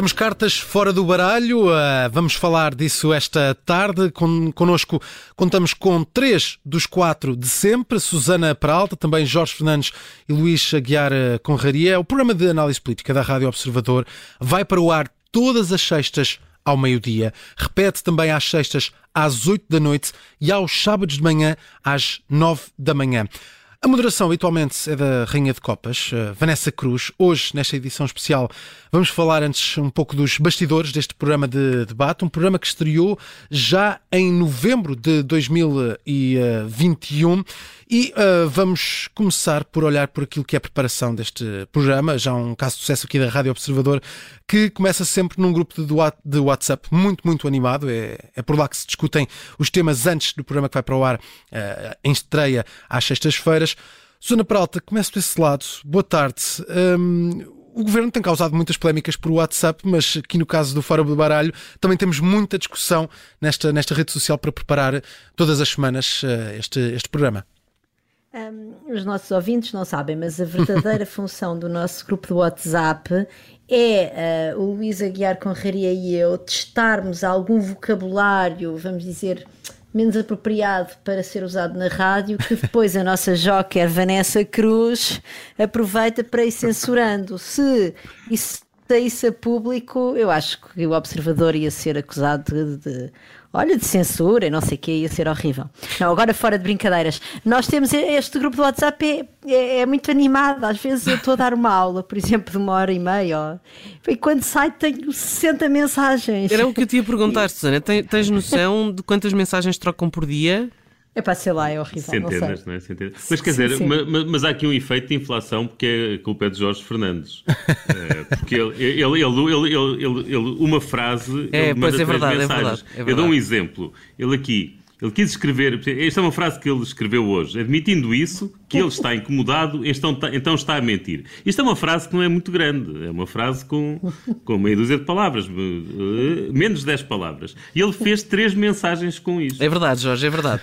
Temos cartas fora do baralho, uh, vamos falar disso esta tarde. Con connosco contamos com três dos quatro de sempre: Susana Peralta, também Jorge Fernandes e Luís Aguiar ah, Conraria. O programa de análise política da Rádio Observador vai para o ar todas as sextas ao meio-dia. Repete também às sextas às oito da noite e aos sábados de manhã às nove da manhã. A moderação habitualmente é da Rainha de Copas, eh, Vanessa Cruz. Hoje, nesta edição especial, vamos falar antes um pouco dos bastidores deste programa de debate, um programa que estreou já em novembro de 2021 e uh, vamos começar por olhar por aquilo que é a preparação deste programa, já um caso de sucesso aqui da Rádio Observador, que começa sempre num grupo de WhatsApp muito, muito animado. É, é por lá que se discutem os temas antes do programa que vai para o ar uh, em estreia às sextas-feiras. Susana Peralta, começo desse lado. Boa tarde. Um, o governo tem causado muitas polémicas por WhatsApp, mas aqui no caso do Fórum do Baralho também temos muita discussão nesta, nesta rede social para preparar todas as semanas uh, este, este programa. Um, os nossos ouvintes não sabem, mas a verdadeira função do nosso grupo de WhatsApp é uh, o Luís Aguiar Conraria e eu testarmos algum vocabulário, vamos dizer, menos apropriado para ser usado na rádio, que depois a nossa joker Vanessa Cruz aproveita para ir censurando. Se isso saísse a público, eu acho que o observador ia ser acusado de, de olha, de censura e não sei o que, ia ser horrível. Não, agora fora de brincadeiras. Nós temos este grupo do WhatsApp, é, é, é muito animado. Às vezes eu estou a dar uma aula, por exemplo, de uma hora e meia, ó, e quando sai tenho 60 mensagens. Era o que eu te ia perguntar, Susana. Tens noção de quantas mensagens trocam por dia? É para ser lá, é horrível. Centenas, não, não é? Centenas. Mas quer sim, dizer, sim. Mas, mas, há aqui um efeito de inflação porque a culpa é de Jorge Fernandes. é, porque ele, ele, ele, ele, uma frase. É, pois é verdade, é verdade, é verdade. Eu dou um exemplo. Ele aqui ele quis escrever, esta é uma frase que ele escreveu hoje, admitindo isso, que ele está incomodado, então, então está a mentir. Isto é uma frase que não é muito grande, é uma frase com, com meia dúzia de palavras, eh, menos de 10 palavras. E ele fez três mensagens com isto. É verdade, Jorge, é verdade.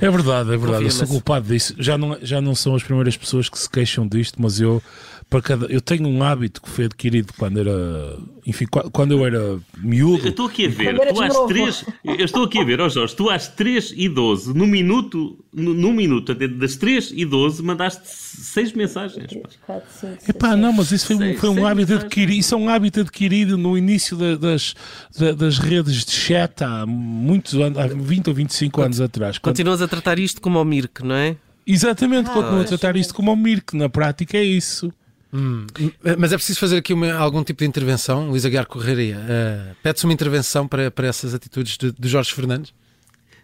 É verdade, é verdade. Eu sou culpado disso. Já não, já não são as primeiras pessoas que se queixam disto, mas eu para cada. Eu tenho um hábito que foi adquirido quando era. Enfim, quando eu era miúdo. Eu estou aqui a ver, tu às 3. Eu estou aqui a ver, ó oh Jorge, tu às 3 e 12, no minuto, no, no minuto, das 3 e 12, mandaste 6 mensagens. Pá. Epá, não, mas isso foi, seis, foi um hábito adquirido. Isso é um hábito adquirido no início da, das, das redes de chat há muitos anos, há 20 ou 25 anos atrás. Continuas a tratar isto como ao Mirk, não é? Exatamente, ah, continuo a tratar isto como ao Mirk. Na prática é isso. Hum, mas é preciso fazer aqui uma, algum tipo de intervenção, Luís Aguiar Correria. Uh, Pede-se uma intervenção para, para essas atitudes de, de Jorge Fernandes?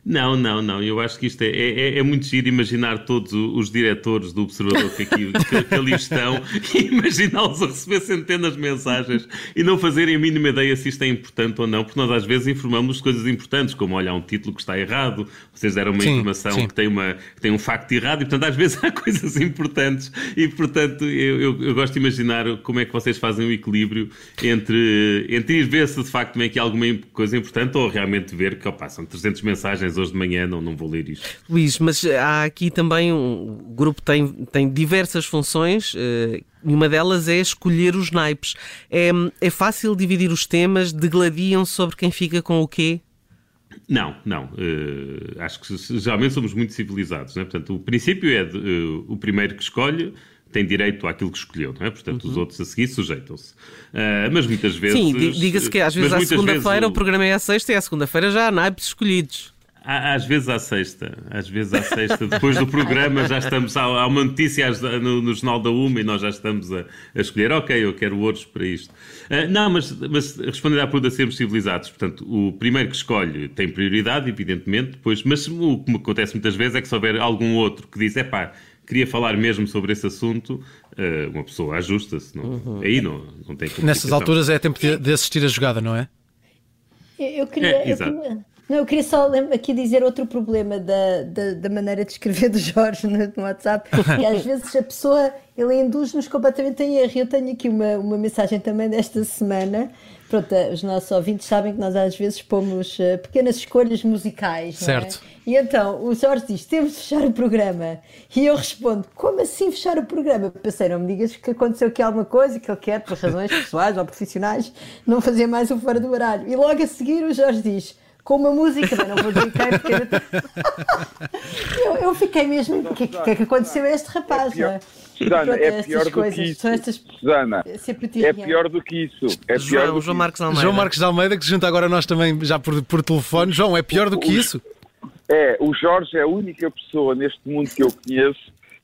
Não, não, não. Eu acho que isto é, é, é muito giro imaginar todos os diretores do Observador que, aqui, que, que ali estão e imaginá-los a receber centenas de mensagens e não fazerem a mínima ideia se isto é importante ou não, porque nós às vezes informamos coisas importantes, como olha, um título que está errado, vocês deram uma sim, informação sim. Que, tem uma, que tem um facto errado e, portanto, às vezes há coisas importantes e, portanto, eu, eu, eu gosto de imaginar como é que vocês fazem o equilíbrio entre, entre ir ver se de facto tem aqui alguma coisa importante ou realmente ver que opa, são 300 mensagens hoje de manhã, não, não vou ler isto. Luís, mas há aqui também um o grupo tem, tem diversas funções. Uh, e uma delas é escolher os naipes. É, é fácil dividir os temas? Degladiam sobre quem fica com o quê? Não, não. Uh, acho que geralmente somos muito civilizados. Né? Portanto, o princípio é de, uh, o primeiro que escolhe tem direito àquilo que escolheu, não é? Portanto, uhum. os outros a seguir sujeitam-se. Uh, mas muitas vezes. Sim, diga-se que às vezes à segunda-feira o... o programa é à sexta e à segunda-feira já há naipes escolhidos. Às vezes à sexta, às vezes à sexta, depois do programa já estamos, há, uma notícia no, no, Jornal da Uma e nós já estamos a, a escolher, ok, eu quero ouros para isto. Uh, não, mas, mas respondendo à pergunta, sermos civilizados, portanto, o primeiro que escolhe tem prioridade, evidentemente, depois, mas o que me acontece muitas vezes é que se houver algum outro que diz, é pá, queria falar mesmo sobre esse assunto, uh, uma pessoa ajusta-se, uhum. aí não, não tem Nessas alturas é tempo de, de assistir a jogada, não é? Eu queria, é, eu queria, Não, eu queria só aqui dizer outro problema da, da, da maneira de escrever do Jorge no, no WhatsApp, que às vezes a pessoa ele induz-nos completamente em erro. Eu tenho aqui uma, uma mensagem também desta semana. Pronto, os nossos ouvintes sabem que nós às vezes pomos uh, pequenas escolhas musicais. Certo. É? E então o Jorge diz: temos de fechar o programa. E eu respondo: como assim fechar o programa? Pensei, não me digas que aconteceu aqui alguma coisa que ele quer, por razões pessoais ou profissionais, não fazer mais o fora do horário. E logo a seguir o Jorge diz com uma música, mas não vou dizer quem, porque eu, eu fiquei mesmo. O que, que, é que aconteceu a este rapaz, é não é? Susana, é pior do coisas, que isso. Estas... Susana, é pior do que isso. É pior João, João Marcos Almeida. João Marcos Almeida, que se junta agora nós também já por, por telefone. João, é pior do que isso? É, o Jorge é a única pessoa neste mundo que eu conheço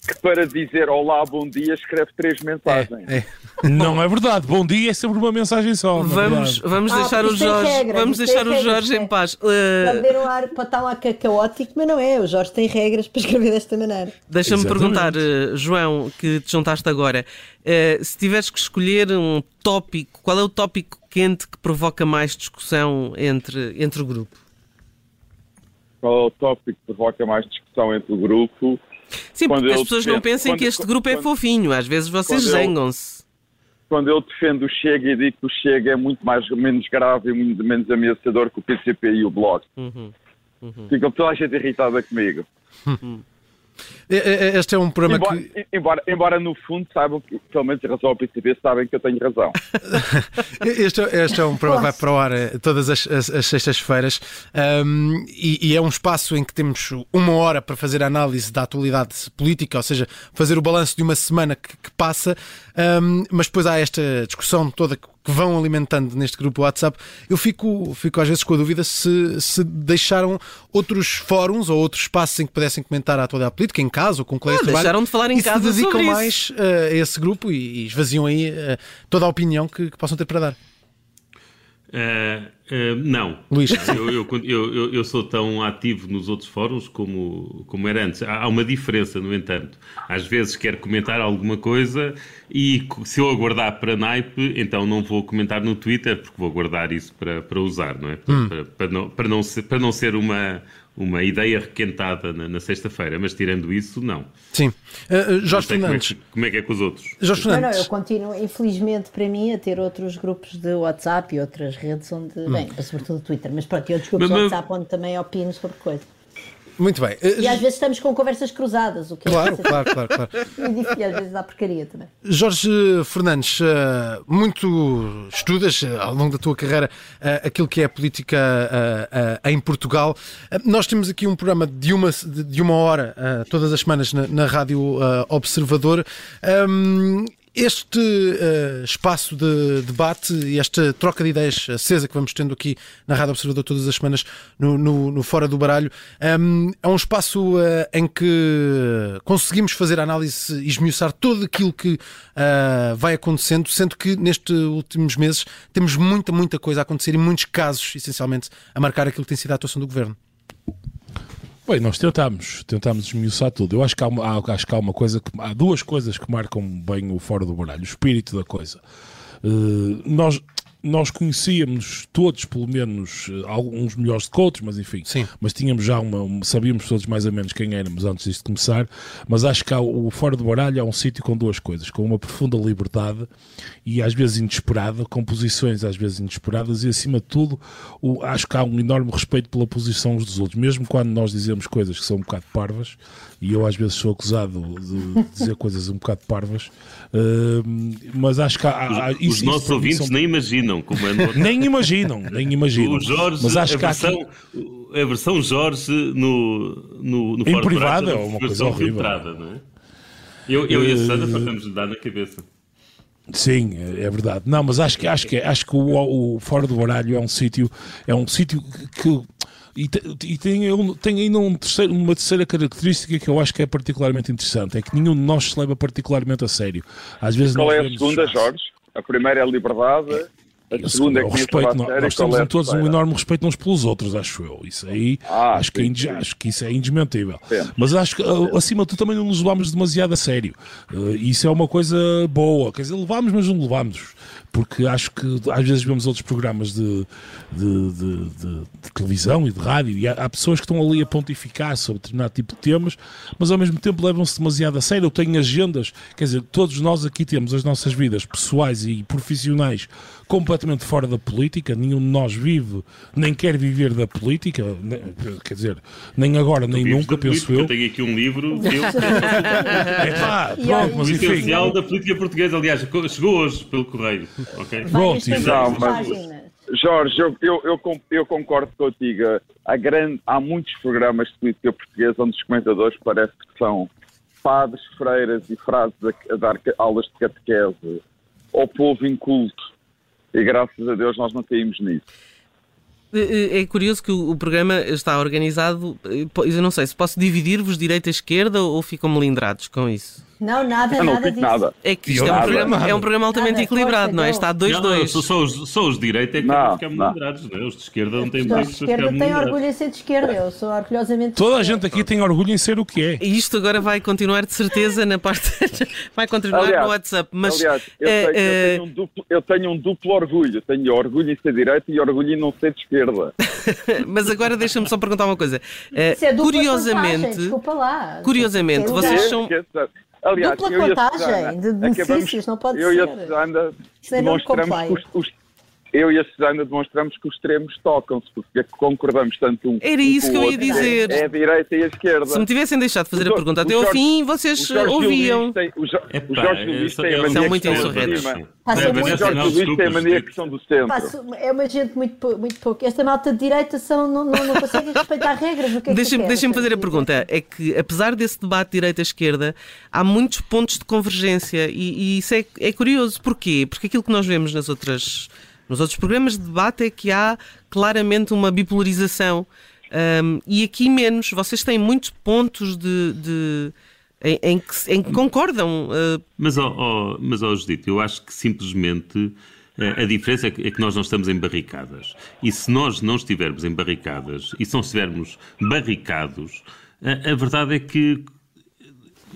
que para dizer olá, bom dia, escreve três mensagens. É, é. Não é verdade. Bom dia é sempre uma mensagem só. Vamos, vamos ah, deixar o Jorge, regra, vamos deixar o Jorge em paz. Uh... Pode ver um ar, pode estar lá caótico, mas não é. O Jorge tem regras para escrever desta maneira. Deixa-me perguntar, uh, João, que te juntaste agora, uh, se tiveres que escolher um tópico, qual é o tópico quente que provoca mais discussão entre, entre o grupo? Qual é o tópico que provoca mais discussão entre o grupo? Sim, porque as pessoas não pensem quando, que este grupo é quando, é fofinho. Às vezes vocês zangam-se. Quando eu defendo o Chega e digo que o Chega é muito mais, menos grave e muito menos ameaçador que o PCP e o Bloco. Uhum, uhum. Ficam toda a gente irritada comigo. Uhum. É, é, é, este é um programa embora, que. Embora, embora no fundo saibam que, pelo menos em relação ao PCB, sabem que eu tenho razão. este, este, é um programa que vai para o ar eh, todas as, as, as sextas-feiras um, e, e, é um espaço em que temos uma hora para fazer a análise da atualidade política, ou seja, fazer o balanço de uma semana que, que passa, um, mas depois há esta discussão toda que vão alimentando neste grupo WhatsApp, eu fico, fico às vezes com a dúvida se, se deixaram outros fóruns ou outros espaços em que pudessem comentar a atualidade política, em casa ou com colegas de Deixaram de falar em e casa se dedicam mais uh, a esse grupo e, e esvaziam aí uh, toda a opinião que, que possam ter para dar. Uh, uh, não. Luís. Eu, eu, eu, eu, sou tão ativo nos outros fóruns como, como era antes. Há uma diferença, no entanto. Às vezes quero comentar alguma coisa e se eu aguardar para naipe, então não vou comentar no Twitter, porque vou guardar isso para, para usar, não é? Para, hum. para, para, não, para, não ser, para não ser uma, uma ideia requentada na, na sexta-feira, mas tirando isso, não. Sim. Uh, Jorge Fernandes. Como é, que, como é, que, é com os outros? Jorge Fernandes. Não, não, eu continuo, infelizmente para mim, a ter outros grupos de WhatsApp e outras redes onde, hum. bem, sobretudo Twitter, mas pronto, e outros grupos mas, de WhatsApp onde também opino sobre coisas. Muito bem. E às vezes estamos com conversas cruzadas, o que claro, é claro, claro, claro. E às vezes dá porcaria também. Jorge Fernandes, eh, muito estudas eh, ao longo da tua carreira eh, aquilo que é a política em Portugal. Nós temos aqui um programa de uma, de uma hora todas as semanas na, na Rádio Observador. Este uh, espaço de debate e esta troca de ideias acesa que vamos tendo aqui na Rádio Observador todas as semanas no, no, no Fora do Baralho um, é um espaço uh, em que conseguimos fazer análise e esmiuçar tudo aquilo que uh, vai acontecendo, sendo que nestes últimos meses temos muita, muita coisa a acontecer e muitos casos, essencialmente, a marcar aquilo que tem sido a atuação do Governo. Bem, nós tentámos, tentámos esmiuçar tudo. Eu acho que há, há, acho que há uma coisa que há duas coisas que marcam bem o fora do baralho, o espírito da coisa. Uh, nós nós conhecíamos todos, pelo menos, eh, alguns melhores do que outros, mas enfim. Sim. Mas tínhamos já uma. Sabíamos todos mais ou menos quem éramos antes disto começar. Mas acho que há, o Fora do Baralho é um sítio com duas coisas: com uma profunda liberdade e às vezes inesperada, com posições às vezes inesperadas e acima de tudo, o, acho que há um enorme respeito pela posição uns dos outros. Mesmo quando nós dizemos coisas que são um bocado parvas, e eu às vezes sou acusado de dizer coisas um bocado parvas, uh, mas acho que há, há os, isso, os nossos ouvintes são... nem imaginam como é nem imaginam, nem imaginam. O Jorge, mas acho a, que versão, aqui... a versão Jorge no, no, no em privado é uma coisa horrível. Filtrada, não é? Eu, eu e a Sandra fartamos de dar na cabeça. Sim, é, é verdade. Não, mas acho que acho que acho que o, o Fora do Baralho é um sítio é um sítio que e, e tem, tem ainda um terceiro, uma terceira característica que eu acho que é particularmente interessante: é que nenhum de nós se leva particularmente a sério. Às vezes Qual é a segunda, Jorge? A primeira é a liberdade. A segunda é que o respeito, nós, nós temos é em todos um enorme respeito uns pelos outros, acho eu. Isso aí Ah, acho, que é sim, inde- sim. acho que isso é indesmentível. Sim. Mas acho que uh, acima de tudo também não nos levamos demasiado a sério. Uh, isso é uma coisa boa. Quer dizer, levámos, mas não levámos. Porque acho que às vezes vemos outros programas de, de, de- de- de televisão e de rádio e há, há pessoas que estão ali a pontificar sobre determinado tipo de temas, mas ao mesmo tempo levam-se demasiado a sério. Eu tenho agendas, quer dizer, todos nós aqui temos as nossas vidas pessoais e profissionais completamente fora da política, nenhum de nós vive, nem quer viver da política, ne- quer dizer, nem agora, nem nunca, penso política. eu. tenho aqui um livro que eu É pá, pronto, mas O enfim. essencial da política portuguesa, aliás, chegou hoje pelo correio. ok? Pronto, Não, mas-. Jorge, eu, eu, eu, com- eu concordo contigo. Há, grande, há muitos programas de política portuguesa onde os comentadores parece que são padres, freiras e frases a, a dar aulas de catequese ao povo inculto. E graças a Deus nós não caímos nisso. É é curioso que o programa está organizado. eh, Eu não sei se posso dividir-vos direita e esquerda ou ficam melindrados com isso. Não, nada, Eu não nada disso. nada. É que isto é um, programa, é um programa altamente Nada, equilibrado, força, não é? Está Não, não, 2-2. só, só os, só os de direita é que Não, não. moderados, não é? Os de esquerda não têm muito de para ficar esquerda têm orgulho em ser de esquerda. Eu sou orgulhosamente de Toda a gente aqui tem orgulho em ser o que é. E isto agora vai continuar de certeza na parte. vai continuar Aliás, no WhatsApp. Mas, Aliás, eu, eh, tenho, eu eh, tenho um duplo, eu tenho um duplo orgulho. Tenho orgulho em ser direita e orgulho em não ser de esquerda. mas agora deixa-me só perguntar uma coisa. Eh, Isso é dupla contagem, curiosamente, desculpa lá. curiosamente, É vocês são-. Aliás, Dupla eu contagem de benefícios, não pode eu e a ser. Susana é demonstramos os, os- eu e a Susana demonstramos que os extremos tocam-se, porque concordamos tanto um Era um isso com que eu ia dizer. É a direita e a esquerda. se me tivessem deixado de fazer O a pergunta até ao fim, vocês ouviam. Luís tem, o Jo- o Epá, Jorge Luís a são muito insurretos. acima. Passa Não, muito- mas O essa Jorge Luís tem a mania que são do centro. Passo- é uma gente muito, muito pouco. Esta malta de direita são, não, não, não consegue respeitar regras. É deixa queres? fazer a pergunta. É que, apesar desse debate direita-esquerda, há muitos pontos de convergência e, e isso é, é curioso. Porquê? Porque aquilo que nós vemos nas outras, nos outros programas de debate é que há claramente uma bipolarização Ahm, e aqui menos. Vocês têm muitos pontos de, de- em, em que, em que concordam. ah, Mas, ó, ó, mas ó, Judito, eu acho que simplesmente eh, a diferença é é que nós não estamos em barricadas. E se nós não estivermos em barricadas e se não estivermos barricados, a, a verdade é que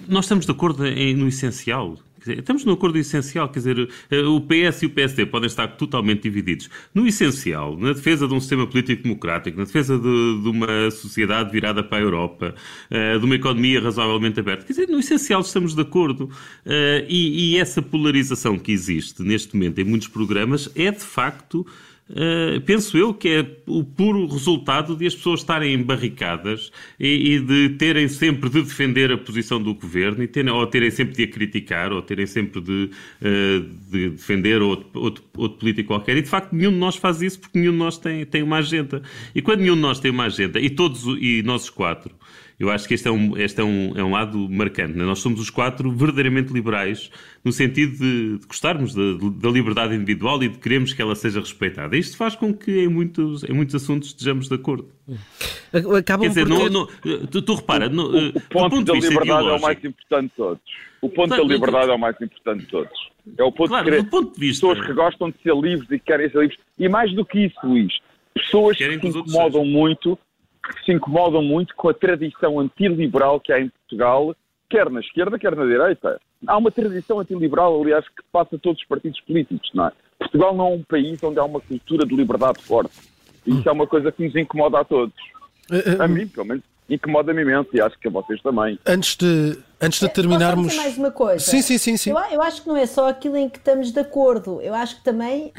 nós estamos de acordo em- no essencial. Dizer, Estamos no acordo essencial, quer dizer, eh, o PS e o PSD podem estar totalmente divididos. No essencial, na defesa de um sistema político democrático, na defesa de, de uma sociedade virada para a Europa, eh, de uma economia razoavelmente aberta. Quer dizer, no essencial estamos de acordo. Eh, E, e essa polarização que existe neste momento em muitos programas é, de facto, Uh, penso eu que é o puro resultado de as pessoas estarem barricadas e, e de terem sempre de defender a posição do governo, e terem, ou terem sempre de a criticar, ou terem sempre de, uh, de defender outro, outro, outro político qualquer. E de facto, nenhum de nós faz isso porque nenhum de nós tem, tem uma agenda. E quando nenhum de nós tem uma agenda, e todos e nós quatro, eu acho que este é um, este é um, é um lado marcante. né? Nós somos os quatro verdadeiramente liberais, no sentido de, de gostarmos da, da liberdade individual e de queremos que ela seja respeitada. Isto faz com que em muitos, em muitos assuntos estejamos de acordo. acabam Quer dizer, por não, ter- não- tu, tu repara, no, O, o ponto, da liberdade é o mais importante de todos. O ponto Claro, da liberdade é o mais importante de todos. É o ponto Claro, de ponto de vista- pessoas que gostam de ser livres e que querem ser livres. E mais do que isso, Luís, pessoas Querem que que se incomodam muito, que se incomodam muito com a tradição antiliberal que há em Portugal, quer na esquerda, quer na direita. Há uma tradição antiliberal, aliás, que passa a todos os partidos políticos, não é? Portugal não é um país onde há uma cultura de liberdade forte. Isso é uma coisa que nos incomoda a todos. Eh, A mim, pelo menos, incomoda-me imenso e acho que a vocês também. Antes de, antes de terminarmos. Posso dizer mais uma coisa? Sim, sim, sim, sim. Eu, eu acho que não é só aquilo em que estamos de acordo. Eu acho que também,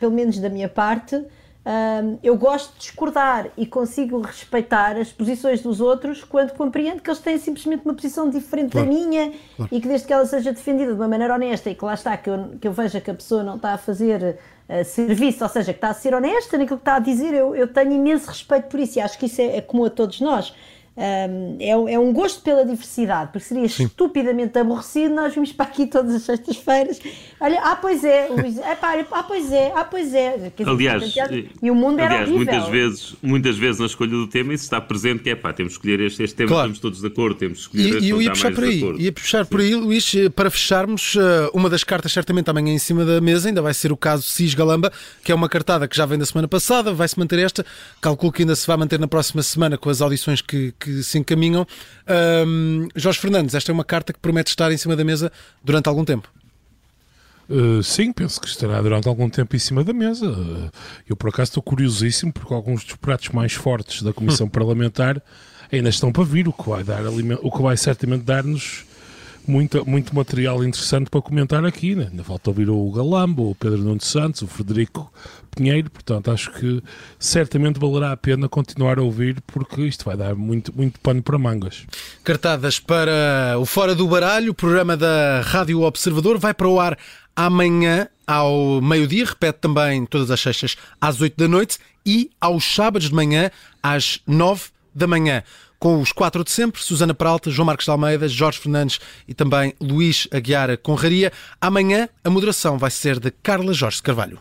pelo menos da minha parte, hum, eu gosto de discordar e consigo respeitar as posições dos outros quando compreendo que eles têm simplesmente uma posição diferente Claro, da minha e que desde que ela seja defendida de uma maneira honesta e que lá está, que eu, que eu veja que a pessoa não está a fazer uh, serviço, ou seja, que está a ser honesta naquilo que está a dizer, eu, eu tenho imenso respeito por isso e acho que isso é, é comum a todos nós. Um, é, é, um gosto pela diversidade, porque seria Sim. estupidamente aborrecido nós vimos para aqui todas as sextas-feiras. Olha, ah, pois é, Luís, é pá, ah, pois é, ah, pois é. Dizer, aliás, e o mundo aliás, era horrível. muitas vezes, muitas vezes na escolha do tema isso está presente, que é pá, temos que escolher este, este tema, claro. estamos todos de acordo, temos que escolher e, este, e eu ia puxar por aí, ia puxar por aí, Luís, para fecharmos, eh, uma das cartas certamente amanhã em cima da mesa, ainda vai ser o caso Cis Galamba, que é uma cartada que já vem da semana passada, vai-se manter esta, calculo que ainda se vai manter na próxima semana com as audições que, que se encaminham. Um, Jorge Fernandes, esta é uma carta que promete estar em cima da mesa durante algum tempo. Uh, sim, penso que estará durante algum tempo em cima da mesa. Uh, eu, por acaso, estou curiosíssimo porque alguns dos pratos mais fortes da Comissão Parlamentar ainda estão para vir, o que vai, dar, o que vai certamente dar-nos muito, muito material interessante para comentar aqui. Né? Ainda falta ouvir o Galambo, o Pedro Nuno Santos, o Frederico Pinheiro, portanto acho que certamente valerá a pena continuar a ouvir porque isto vai dar muito, muito pano para mangas. Cartadas para o Fora do Baralho, o programa da Rádio Observador, vai para o ar amanhã ao meio-dia, repete também todas as sextas às oito da noite e aos sábados de manhã às nove da manhã com os quatro de sempre, Susana Peralta, João Marcos de Almeida, Jorge Fernandes e também Luís Aguiar Conraria. Amanhã a moderação vai ser de Carla Jorge Carvalho.